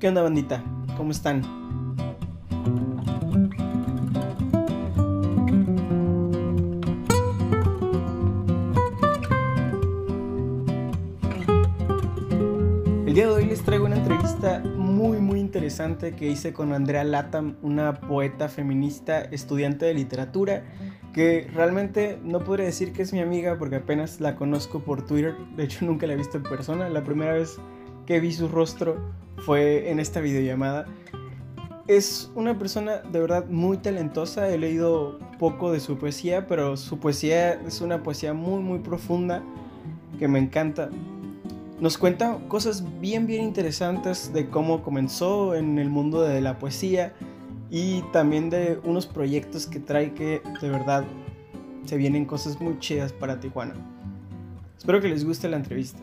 ¿Qué onda bandita? ¿Cómo están? El día de hoy les traigo una entrevista muy muy interesante que hice con Andrea Latam, una poeta feminista, estudiante de literatura, que realmente no podría decir que es mi amiga porque apenas la conozco por Twitter, de hecho nunca la he visto en persona, la primera vez que vi su rostro fue en esta videollamada. Es una persona de verdad muy talentosa, he leído poco de su poesía, pero su poesía es una poesía muy muy profunda que me encanta. Nos cuenta cosas bien bien interesantes de cómo comenzó en el mundo de la poesía y también de unos proyectos que trae que de verdad se vienen cosas muy chidas para Tijuana. Espero que les guste la entrevista.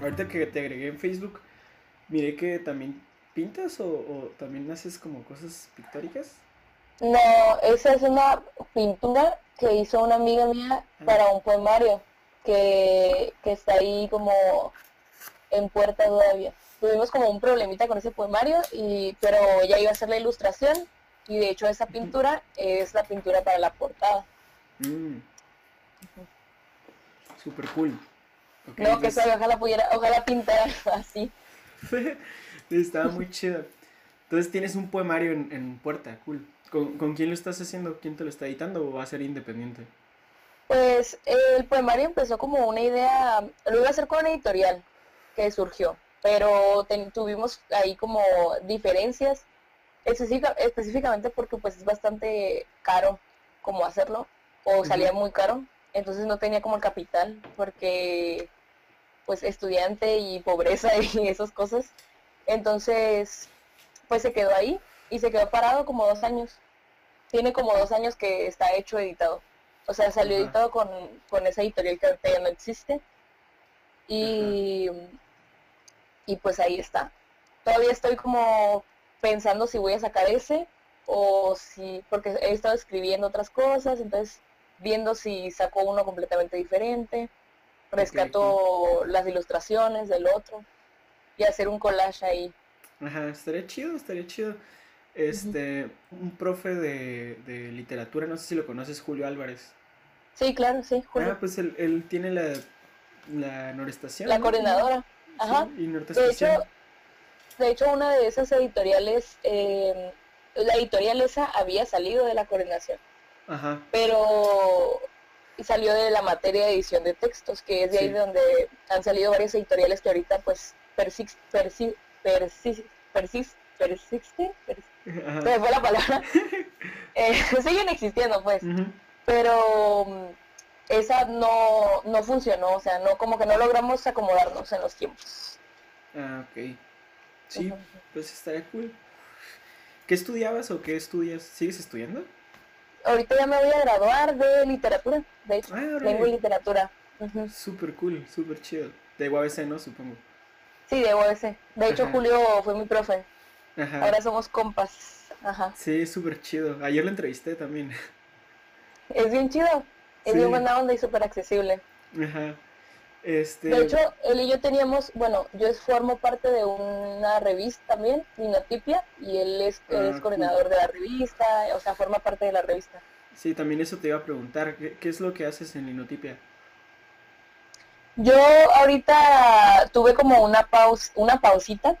Ahorita que te agregué en Facebook, miré que también pintas o, también haces como cosas pictóricas. No, esa es una pintura que hizo una amiga mía ah. para un poemario que, está ahí como en puerta todavía. Tuvimos como un problemita con ese poemario, y, pero ella iba a hacer la ilustración y de hecho esa pintura es la pintura para la portada. Mm. Super cool. no, que ojalá pudiera, ojalá pintar así. Estaba muy chido. Entonces tienes un poemario en, en puerta, cool. ¿Con, ¿Con, quién lo estás haciendo? ¿Quién te lo está editando o va a ser independiente? Pues el poemario empezó como una idea, lo iba a hacer con una editorial que surgió, pero tuvimos ahí como diferencias, específicamente porque pues es bastante caro como hacerlo, o salía muy caro, entonces no tenía como el capital, porque pues estudiante y pobreza y esas cosas, entonces pues se quedó ahí y se quedó parado como dos años, tiene como dos años que está hecho editado. O sea, salió editado con, con esa editorial que ahorita ya no existe. Y, y pues ahí está. Todavía estoy como pensando si voy a sacar ese o si, porque he estado escribiendo otras cosas, entonces viendo si saco uno completamente diferente, rescato las ilustraciones del otro y hacer un collage ahí. Ajá, estaría chido, estaría chido. Este, un profe de, de literatura, no sé si lo conoces, Julio Álvarez. Sí, claro, sí, Ah, pues él, tiene la, la Norestación. La coordinadora. Ajá. y de hecho, de hecho, una de esas editoriales, eh, la editorial esa había salido de la coordinación. Ajá. Pero salió de la materia de edición de textos, que es de ahí donde han salido varias editoriales que ahorita pues persist, persist, persist, persiste, persiste, fue la palabra, eh, siguen existiendo pues pero mm, esa no, no funcionó, o sea, no como que no logramos acomodarnos en los tiempos. Ah, ok. Sí, pues estaría cool. ¿Qué estudiabas o qué estudias? ¿Sigues estudiando? Ahorita ya me voy a graduar de literatura, de hecho, ah, lengua y literatura. Súper cool, súper chido. De UABC, ¿no? Supongo. Sí, de UABC. De hecho, Julio fue mi profe. Ajá. Ahora somos compas. Ajá. Sí, súper chido. Ayer lo entrevisté también. es bien chido. Es bien buena onda y súper accesible. Ajá. Este... De hecho, él y yo teníamos, bueno, yo formo parte de una revista también, Linotipia, y él es, ah, coordinador de la revista, o sea, forma parte de la revista. Sí, también eso te iba a preguntar, ¿qué, es lo que haces en Linotipia? Yo ahorita tuve como una pausa, una pausita.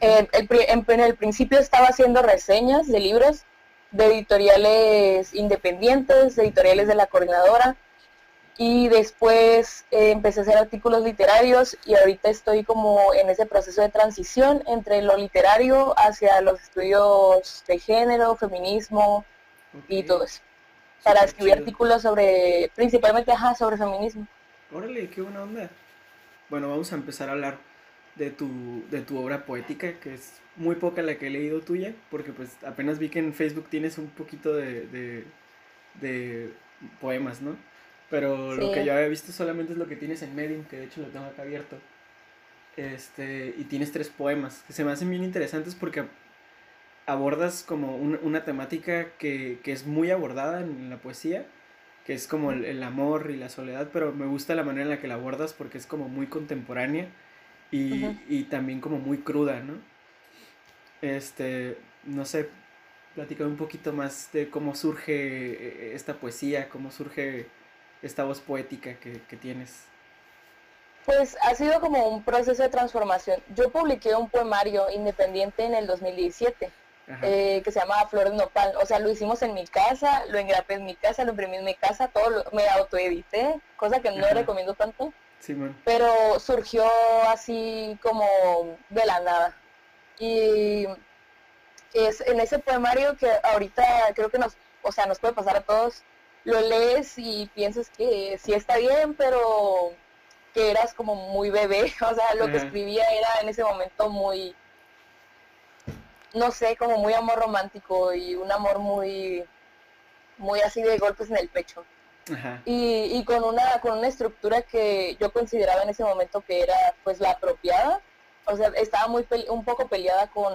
Eh, en el principio estaba haciendo reseñas de libros de editoriales independientes, de editoriales de la coordinadora y después eh, empecé a hacer artículos literarios y ahorita estoy como en ese proceso de transición entre lo literario hacia los estudios de género, feminismo y todo eso. Para escribir artículos sobre, principalmente, ajá, sobre feminismo. Órale, qué buena onda. Bueno, vamos a empezar a hablar de tu, de tu obra poética, que es muy poca la que he leído tuya, porque pues apenas vi que en Facebook tienes un poquito de, de, poemas, ¿no? Pero lo que yo había visto solamente es lo que tienes en Medium, que de hecho lo tengo acá abierto. Este, y tienes tres poemas, que se me hacen bien interesantes porque abordas como una temática que, es muy abordada en la poesía, que es como el, el, amor y la soledad, pero me gusta la manera en la que la abordas porque es como muy contemporánea y, y también como muy cruda, ¿no? este, no sé, platicar un poquito más de cómo surge eh, esta poesía, cómo surge esta voz poética que, que tienes. Pues ha sido como un proceso de transformación. Yo publiqué un poemario independiente en el 2017 eh, que se llama Flor de Nopal. O sea, lo hicimos en mi casa, lo engrapé en mi casa, lo imprimí en mi casa, todo lo, me autoedité, cosa que no recomiendo tanto. Sí, pero surgió así como de la nada. Y es en ese poemario que ahorita creo que nos, o sea, nos puede pasar a todos, lo lees y piensas que sí está bien, pero que eras como muy bebé, o sea, lo que escribía era en ese momento muy, no sé, como muy amor romántico y un amor muy, muy así de golpes en el pecho. Y, y, con una con una estructura que yo consideraba en ese momento que era pues la apropiada. O sea estaba muy un poco peleada con,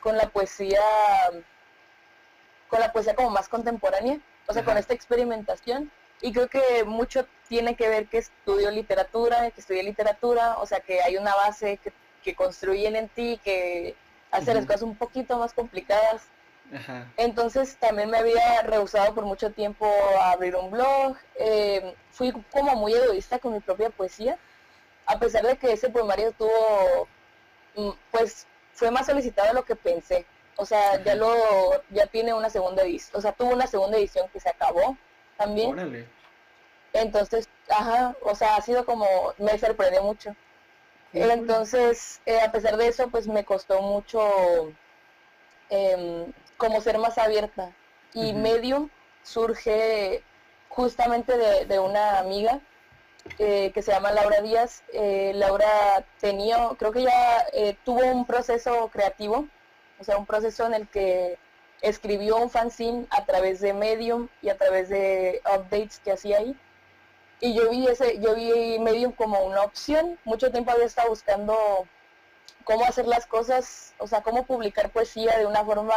con la poesía con la poesía como más contemporánea o sea con esta experimentación y creo que mucho tiene que ver que estudio literatura, que estudié literatura, o sea que hay una base que, que construyen en ti, que hace las cosas un poquito más complicadas. Entonces también me había rehusado por mucho tiempo a abrir un blog. Eh, fui como muy egoísta con mi propia poesía, a pesar de que ese poemario tuvo, mm, pues fue más solicitado de lo que pensé. O sea, ya lo, ya tiene una segunda edición, o sea, tuvo una segunda edición que se acabó también. Entonces, ajá, o sea, ha sido como, me sorprendió mucho. Entonces, eh, a pesar de eso, pues me costó mucho em, como ser más abierta. Y Medium surge justamente de, una amiga eh, que se llama Laura Díaz. Eh, Laura tenía, creo que ya tuvo un proceso creativo, o sea, un proceso en el que escribió un fanzine a través de Medium y a través de updates que hacía ahí. Y yo vi ese, yo vi Medium como una opción. Mucho tiempo había estado buscando cómo hacer las cosas, o sea, cómo publicar poesía de una forma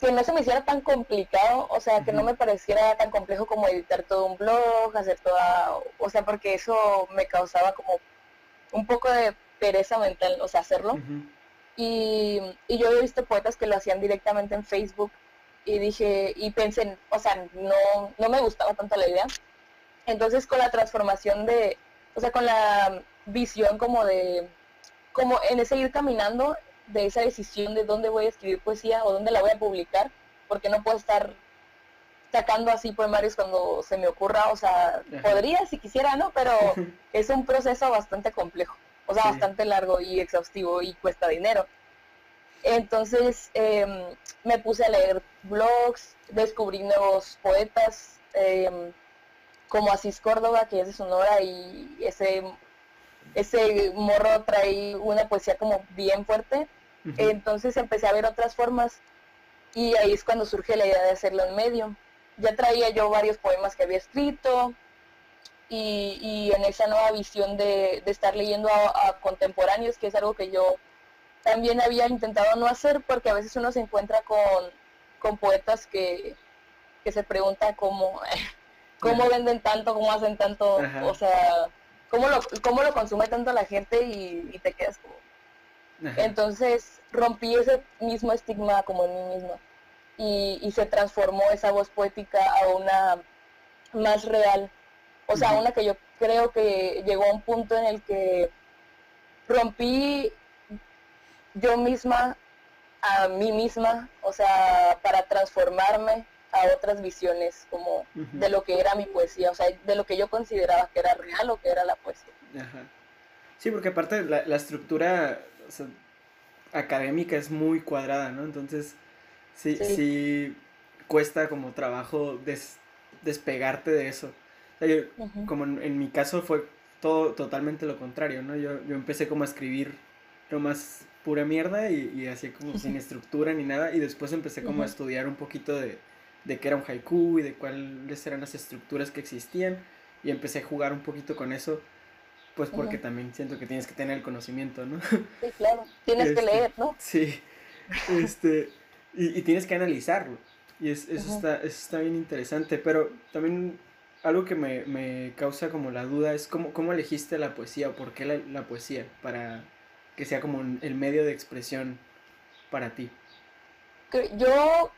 que no se me hiciera tan complicado, o sea, que no me pareciera tan complejo como editar todo un blog, hacer toda, o sea, porque eso me causaba como un poco de pereza mental, o sea, hacerlo. Y, yo había visto poetas que lo hacían directamente en Facebook y dije, y pensé, o sea, no, no me gustaba tanto la idea. Entonces con la transformación de, o sea, con la visión como de, como en ese ir caminando de esa decisión de dónde voy a escribir poesía o dónde la voy a publicar, porque no puedo estar sacando así poemarios cuando se me ocurra, o sea, podría si quisiera, ¿no? Pero es un proceso bastante complejo o sea, bastante largo y exhaustivo y cuesta dinero. Entonces em, me puse a leer blogs, descubrí nuevos poetas, em, como Asís Córdoba, que es de Sonora, y ese, ese morro trae una poesía como bien fuerte. Entonces empecé a ver otras formas y ahí es cuando surge la idea de hacerlo en medio. Ya traía yo varios poemas que había escrito, y, en esa nueva visión de, estar leyendo a, contemporáneos, que es algo que yo también había intentado no hacer, porque a veces uno se encuentra con, poetas que, se pregunta cómo, cómo venden tanto, cómo hacen tanto, o sea, cómo lo, cómo lo consume tanto la gente y, te quedas como... Entonces rompí ese mismo estigma como en mí misma y, y se transformó esa voz poética a una más real o sea, una que yo creo que llegó a un punto en el que rompí yo misma a mí misma, o sea, para transformarme a otras visiones como de lo que era mi poesía, o sea, de lo que yo consideraba que era real o que era la poesía. Ajá. Sí, porque aparte la, la estructura académica es muy cuadrada, ¿no? Entonces, sí, sí. cuesta como trabajo despegarte de eso como en, mi caso fue todo totalmente lo contrario, ¿no? Yo, yo empecé como a escribir más pura mierda y, y así como sin estructura ni nada y después empecé como a estudiar un poquito de, de qué era un haiku y de cuáles eran las estructuras que existían y empecé a jugar un poquito con eso pues porque también siento que tienes que tener el conocimiento, ¿no? Sí, claro, tienes que este, leer, ¿no? Sí, este, y, y tienes que analizarlo y es, eso, está, eso está bien interesante, pero también algo que me, me, causa como la duda es cómo, cómo elegiste la poesía o por qué la, la, poesía para que sea como el medio de expresión para ti? Yo,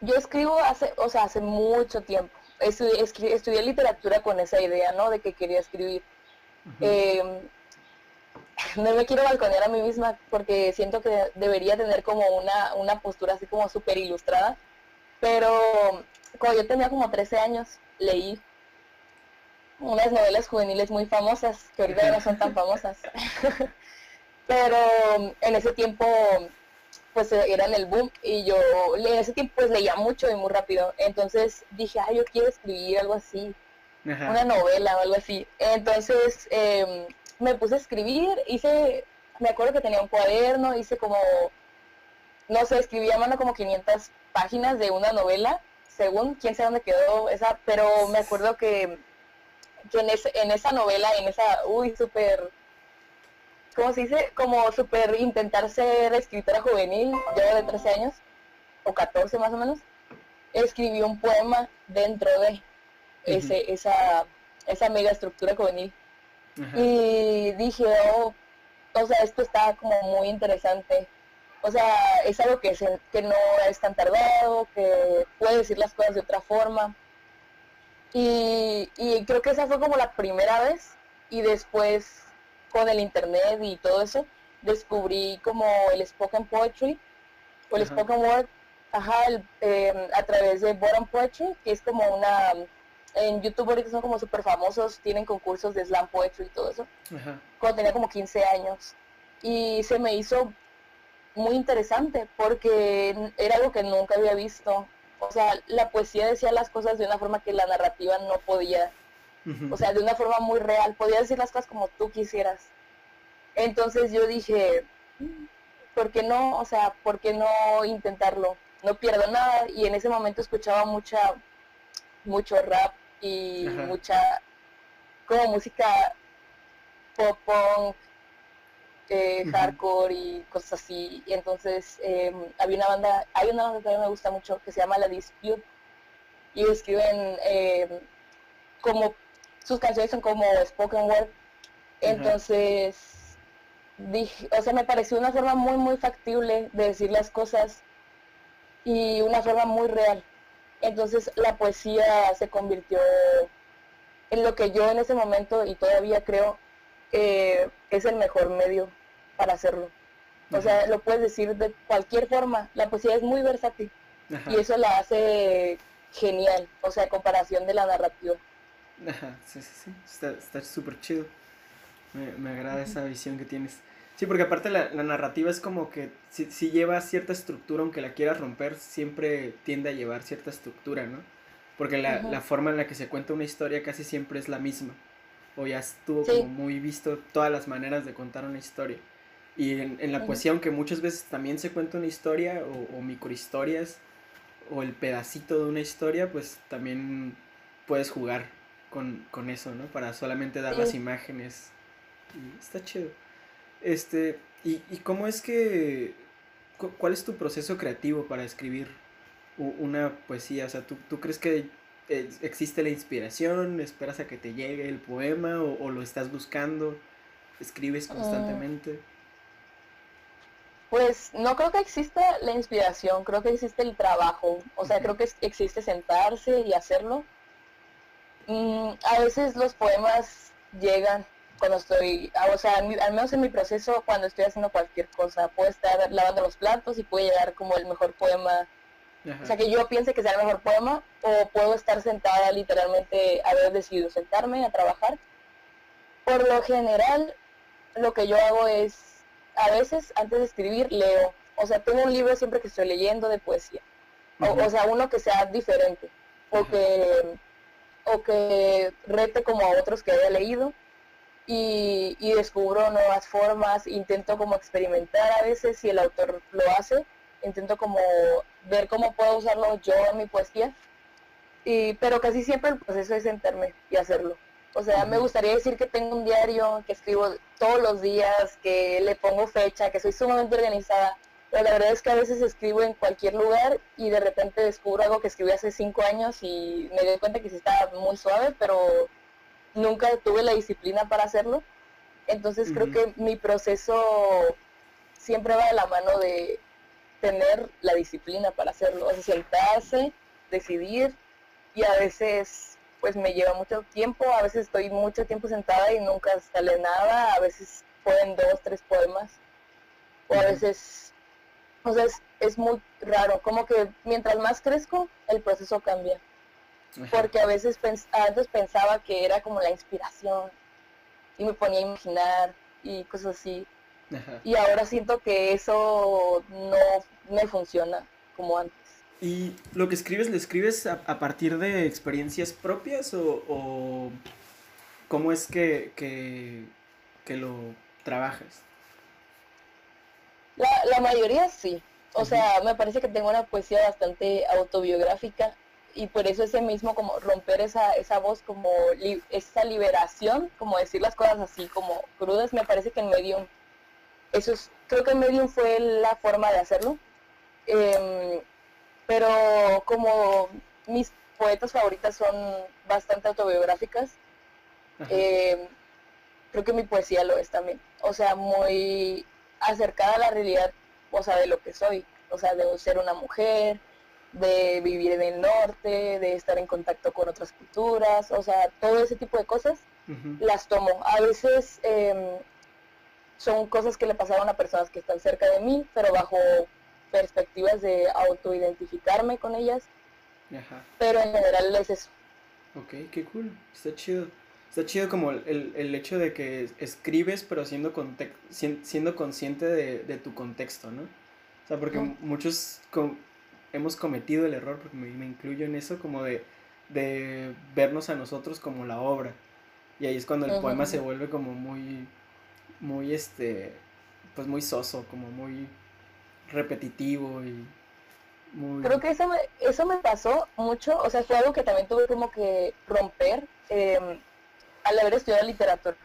yo escribo hace, o sea, hace mucho tiempo. Estudié, literatura con esa idea, ¿no? De que quería escribir. Em, no me quiero balconear a mí misma porque siento que debería tener como una, una postura así como súper ilustrada. Pero cuando yo tenía como 13 años, leí unas novelas juveniles muy famosas, que ahorita no son tan famosas. Pero en ese tiempo pues eran el boom y yo en ese tiempo pues leía mucho y muy rápido. Entonces dije, ay, yo quiero escribir algo así, una novela o algo así. Entonces em, me puse a escribir, hice, me acuerdo que tenía un cuaderno, hice como, no sé, escribí a mano como 500 páginas de una novela, según quién sabe dónde quedó esa, pero me acuerdo que, que en, en esa novela, en esa, uy, súper ¿cómo se dice? Como súper intentar ser escritora juvenil, yo de 13 años, o 14 más o menos, escribí un poema dentro de ese, esa, esa mega estructura juvenil. Y dije, oh, o sea, esto está como muy interesante. O sea, es algo que, que no es tan tardado, que puede decir las cosas de otra forma. Y, y creo que esa fue como la primera vez. Y después con el internet y todo eso, descubrí como el spoken poetry o el spoken word ajá, em, a través de Bottom Poetry, que es como una... En YouTube ahorita son como súper famosos, tienen concursos de slam poetry y todo eso. Cuando tenía como 15 años. Y se me hizo muy interesante porque era algo que nunca había visto. O sea, la poesía decía las cosas de una forma que la narrativa no podía o sea, de una forma muy real, podías decir las cosas como tú quisieras. Entonces yo dije, ¿por qué no? O sea, ¿por qué no intentarlo? No pierdo nada y en ese momento escuchaba mucha, mucho rap y mucha, como música pop punk, eh, hardcore y cosas así. Y entonces em, había una banda, hay una banda que a mí me gusta mucho que se llama La Dispute y escriben em, como sus canciones son como spoken word. Entonces, dije, o sea, me pareció una forma muy, muy factible de decir las cosas y una forma muy real. Entonces la poesía se convirtió en lo que yo en ese momento y todavía creo que es el mejor medio para hacerlo. O sea, lo puedes decir de cualquier forma. La poesía es muy versátil y eso la hace genial, o sea, comparación de la narrativa. Ajá, sí, sí, sí. Está súper chido. Me, agrada esa visión que tienes. Sí, porque aparte la, narrativa es como que si, lleva cierta estructura, aunque la quieras romper, siempre tiende a llevar cierta estructura, ¿no? Porque la, forma en la que se cuenta una historia casi siempre es la misma. O ya estuvo como muy visto todas las maneras de contar una historia. Y en, la poesía, aunque muchas veces también se cuenta una historia o, o microhistorias o el pedacito de una historia, pues también puedes jugar con, con eso, ¿no? Para solamente dar las imágenes. está chido. Este, y, y cómo es que, cuál es tu proceso creativo para escribir una poesía? O sea, ¿tú, tú crees que existe la inspiración? ¿Esperas a que te llegue el poema o, lo estás buscando? ¿Escribes ah. constantemente? Pues no creo que exista la inspiración, creo que existe el trabajo. O sea, creo que existe sentarse y hacerlo Mm, a veces los poemas llegan cuando estoy, ah, o sea, al menos en mi proceso, cuando estoy haciendo cualquier cosa, puedo estar lavando los platos y puede llegar como el mejor poema, o sea, que yo piense que sea el mejor poema, o puedo estar sentada literalmente, haber decidido sentarme a trabajar. Por lo general, lo que yo hago es, a veces antes de escribir, leo, o sea, tengo un libro siempre que estoy leyendo de poesía, o, sea, uno que sea diferente, o que o que rete como a otros que haya leído y, descubro nuevas formas, intento como experimentar a veces si el autor lo hace, intento como ver cómo puedo usarlo yo en mi poesía, y, pero casi siempre el proceso es sentarme y hacerlo. O sea, me gustaría decir que tengo un diario, que escribo todos los días, que le pongo fecha, que soy sumamente organizada, pero la verdad es que a veces escribo en cualquier lugar y de repente descubro algo que escribí hace cinco años y me doy cuenta que sí estaba muy suave, pero nunca tuve la disciplina para hacerlo. Entonces creo que mi proceso siempre va de la mano de tener la disciplina para hacerlo, o sea, sentarse, decidir y a veces pues me lleva mucho tiempo, a veces estoy mucho tiempo sentada y nunca sale nada, a veces pueden dos, tres poemas, o a veces, o sea, es, muy raro, como que mientras más crezco, el proceso cambia, porque a veces antes pensaba que era como la inspiración y me ponía a imaginar y cosas así, y ahora siento que eso no me funciona como antes. ¿Y lo que escribes, lo escribes a, partir de experiencias propias o, cómo es que, que, lo trabajas? La, la, mayoría sí. O sea, me parece que tengo una poesía bastante autobiográfica y por eso ese mismo como romper esa, esa voz, como esa liberación, como decir las cosas así como crudas, me parece que en Medium, eso es, creo que en Medium fue la forma de hacerlo. Em, pero como mis poetas favoritas son bastante autobiográficas, eh, creo que mi poesía lo es también. O sea, muy acercada a la realidad, o sea, de lo que soy. O sea, de ser una mujer, de vivir en el norte, de estar en contacto con otras culturas, o sea, todo ese tipo de cosas las tomo. A veces em, son cosas que le pasaron a personas que están cerca de mí, pero bajo perspectivas de autoidentificarme con ellas. Pero en general es eso. Ok, qué cool, está chido. Está chido como el, el hecho de que escribes pero siendo, siendo consciente de, de, tu contexto, ¿no? O sea, porque muchos hemos cometido el error, porque me, me incluyo en eso, como de, de, vernos a nosotros como la obra. Y ahí es cuando el poema se vuelve como muy, muy, este, pues muy soso, como muy repetitivo y muy... Creo que eso me, eso me pasó mucho, o sea, fue algo que también tuve como que romper em, al haber estudiado literatura.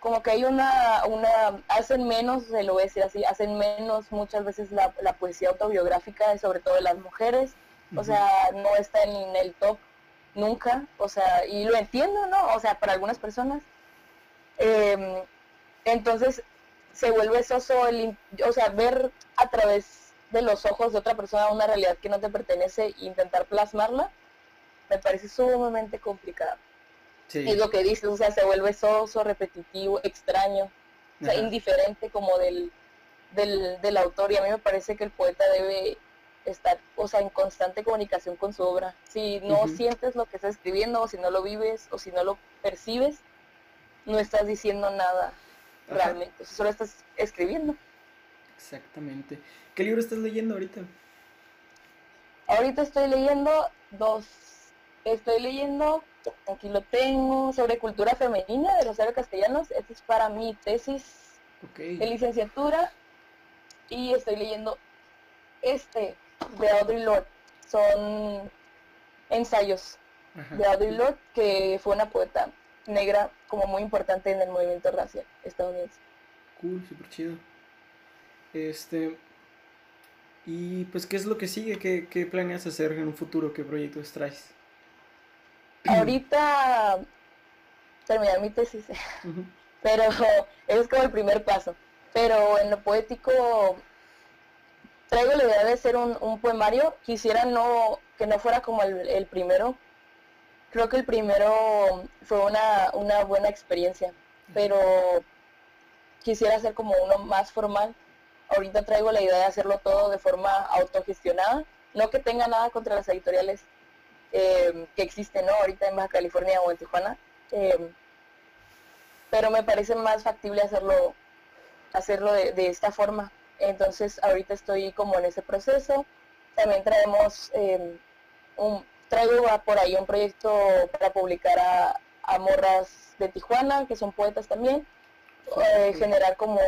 Como que hay una, una, hacen menos, se lo voy a decir así, hacen menos muchas veces la, poesía autobiográfica, sobre todo de las mujeres, o sea, no está en el top nunca, o sea, y lo entiendo, ¿no? O sea, para algunas personas. Em, entonces, se vuelve soso, el, o sea, ver a través de los ojos de otra persona una realidad que no te pertenece e intentar plasmarla, me parece sumamente complicado. Sí. Es lo que dices, o sea, se vuelve soso, repetitivo, extraño, o sea, indiferente como del, del, del autor. Y a mí me parece que el poeta debe estar, o sea, en constante comunicación con su obra. Si no sientes lo que está escribiendo, o si no lo vives, o si no lo percibes, no estás diciendo nada realmente. solo estás escribiendo. Exactamente. ¿Qué libro estás leyendo ahorita? Ahorita estoy leyendo dos. Estoy leyendo, aquí lo tengo, sobre cultura femenina de los héroes Castellanos. Este es para mi tesis de licenciatura. Y estoy leyendo este de Audre Lorde. Son ensayos de Audre Lorde, que fue una poeta negra como muy importante en el movimiento racial estadounidense. Cool, súper chido. Este. Y pues, ¿qué es lo que sigue? ¿Qué, ¿Qué, planeas hacer en un futuro? ¿Qué proyectos traes? Ahorita terminar mi tesis, pero es como el primer paso. Pero en lo poético traigo la idea de hacer un, un poemario. Quisiera no que no fuera como el, el primero, creo que el primero fue una, una buena experiencia, pero quisiera hacer como uno más formal. Ahorita traigo la idea de hacerlo todo de forma autogestionada, no que tenga nada contra las editoriales eh, que existen ¿no? ahorita en Baja California o en Tijuana, eh, pero me parece más factible hacerlo, hacerlo de, de, esta forma. Entonces ahorita estoy como en ese proceso. También traemos eh, un, traigo por ahí un proyecto para publicar a, morras de Tijuana, que son poetas también, eh, generar como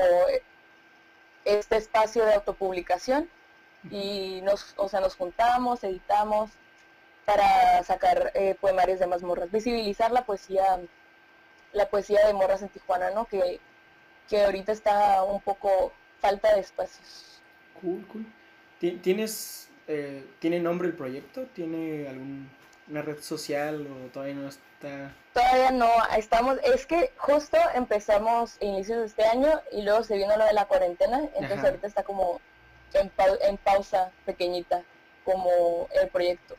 este espacio de autopublicación y nos, o sea, nos juntamos, editamos para sacar eh, poemarios de más morras, visibilizar la poesía, la poesía de morras en Tijuana, ¿no? Que, que ahorita está un poco falta de espacios. Cool, cool. ¿Tienes eh, ¿Tiene nombre el proyecto? ¿Tiene algún...? una red social o todavía no está? Todavía no, estamos, es que justo empezamos inicios de este año y luego se vino lo de la cuarentena, entonces ahorita está como en, en, pausa pequeñita como el proyecto.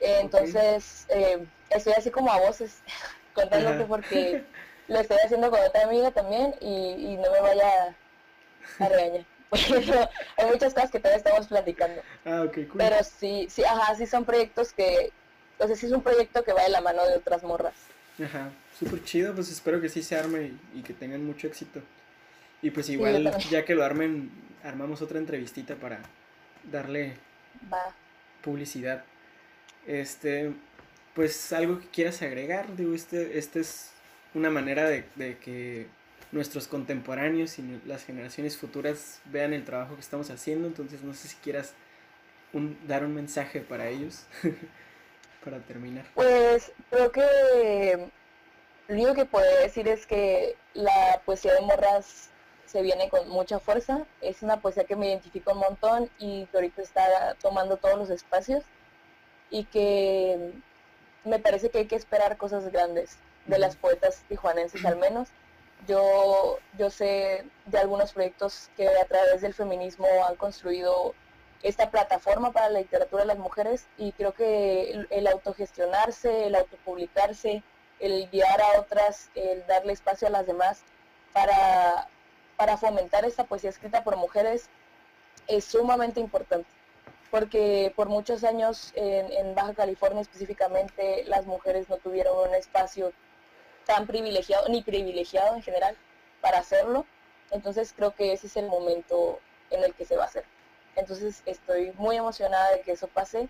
Entonces eh, estoy así como a voces contándote porque lo estoy haciendo con otra amiga también y, no me vaya a regañar. hay muchas cosas que todavía estamos platicando. Ah, ok, cool. Pero sí, sí, ajá, sí son proyectos que, o sea, sí es un proyecto que va de la mano de otras morras. Ajá, súper chido, pues espero que sí se arme y, que tengan mucho éxito. Y pues igual, ya que lo armen, armamos otra entrevistita para darle publicidad. Este, pues algo que quieras agregar, digo, este, este es una manera de, que nuestros contemporáneos y las generaciones futuras vean el trabajo que estamos haciendo, entonces no sé si quieras dar un mensaje para ellos para terminar. Pues creo que lo único que puedo decir es que la poesía de Morras se viene con mucha fuerza, es una poesía que me identifica un montón y que ahorita está tomando todos los espacios y que me parece que hay que esperar cosas grandes de las poetas tijuanenses al menos. Yo, yo sé de algunos proyectos que a través del feminismo han construido esta plataforma para la literatura de las mujeres y creo que el, autogestionarse, el autopublicarse, el guiar a otras, el darle espacio a las demás para, para fomentar esta poesía escrita por mujeres es sumamente importante. Porque por muchos años en, en, Baja California específicamente las mujeres no tuvieron un espacio tan privilegiado, ni privilegiado en general, para hacerlo. Entonces creo que ese es el momento en el que se va a hacer. Entonces estoy muy emocionada de que eso pase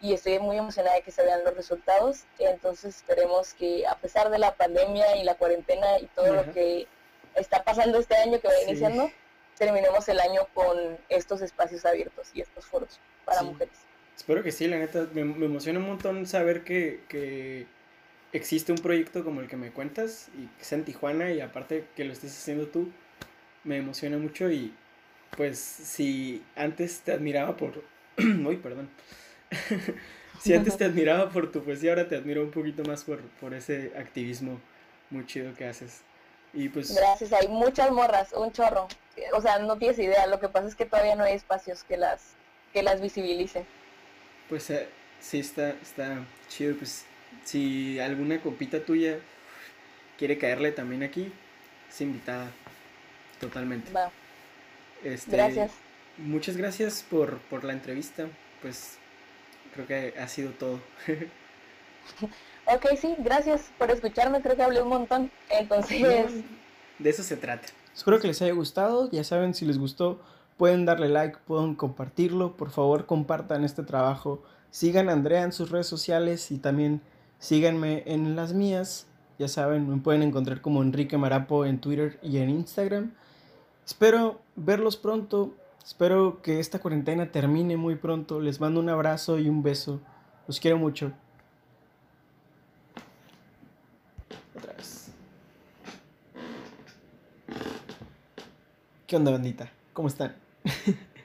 y estoy muy emocionada de que se vean los resultados. Entonces esperemos que a pesar de la pandemia y la cuarentena y todo lo que está pasando este año que va iniciando, terminemos el año con estos espacios abiertos y estos foros para mujeres. Espero que sí, la neta, me, emociona un montón saber que, que existe un proyecto como el que me cuentas y que sea en Tijuana y aparte que lo estés haciendo tú, me emociona mucho y pues si antes te admiraba por... Uy, perdón. si antes te admiraba por tu poesía, ahora te admiro un poquito más por, por ese activismo muy chido que haces. Y pues... Gracias, hay muchas morras, un chorro. O sea, no tienes idea, lo que pasa es que todavía no hay espacios que las, que las visibilicen. Pues eh, sí, está, está chido, pues si alguna copita tuya quiere caerle también aquí, es invitada totalmente. Va. Este, gracias. Muchas gracias por, por la entrevista. Pues creo que ha sido todo. ok, sí, gracias por escucharme. Creo que hablé un montón. Entonces... de eso se trata. Espero que les haya gustado. Ya saben, si les gustó, pueden darle like, pueden compartirlo. Por favor, compartan este trabajo. Sigan a Andrea en sus redes sociales y también Síganme en las mías. Ya saben, me pueden encontrar como Enrique Marapo en Twitter y en Instagram. Espero verlos pronto. Espero que esta cuarentena termine muy pronto. Les mando un abrazo y un beso. Los quiero mucho. Otra vez. ¿Qué onda, bandita? ¿Cómo están?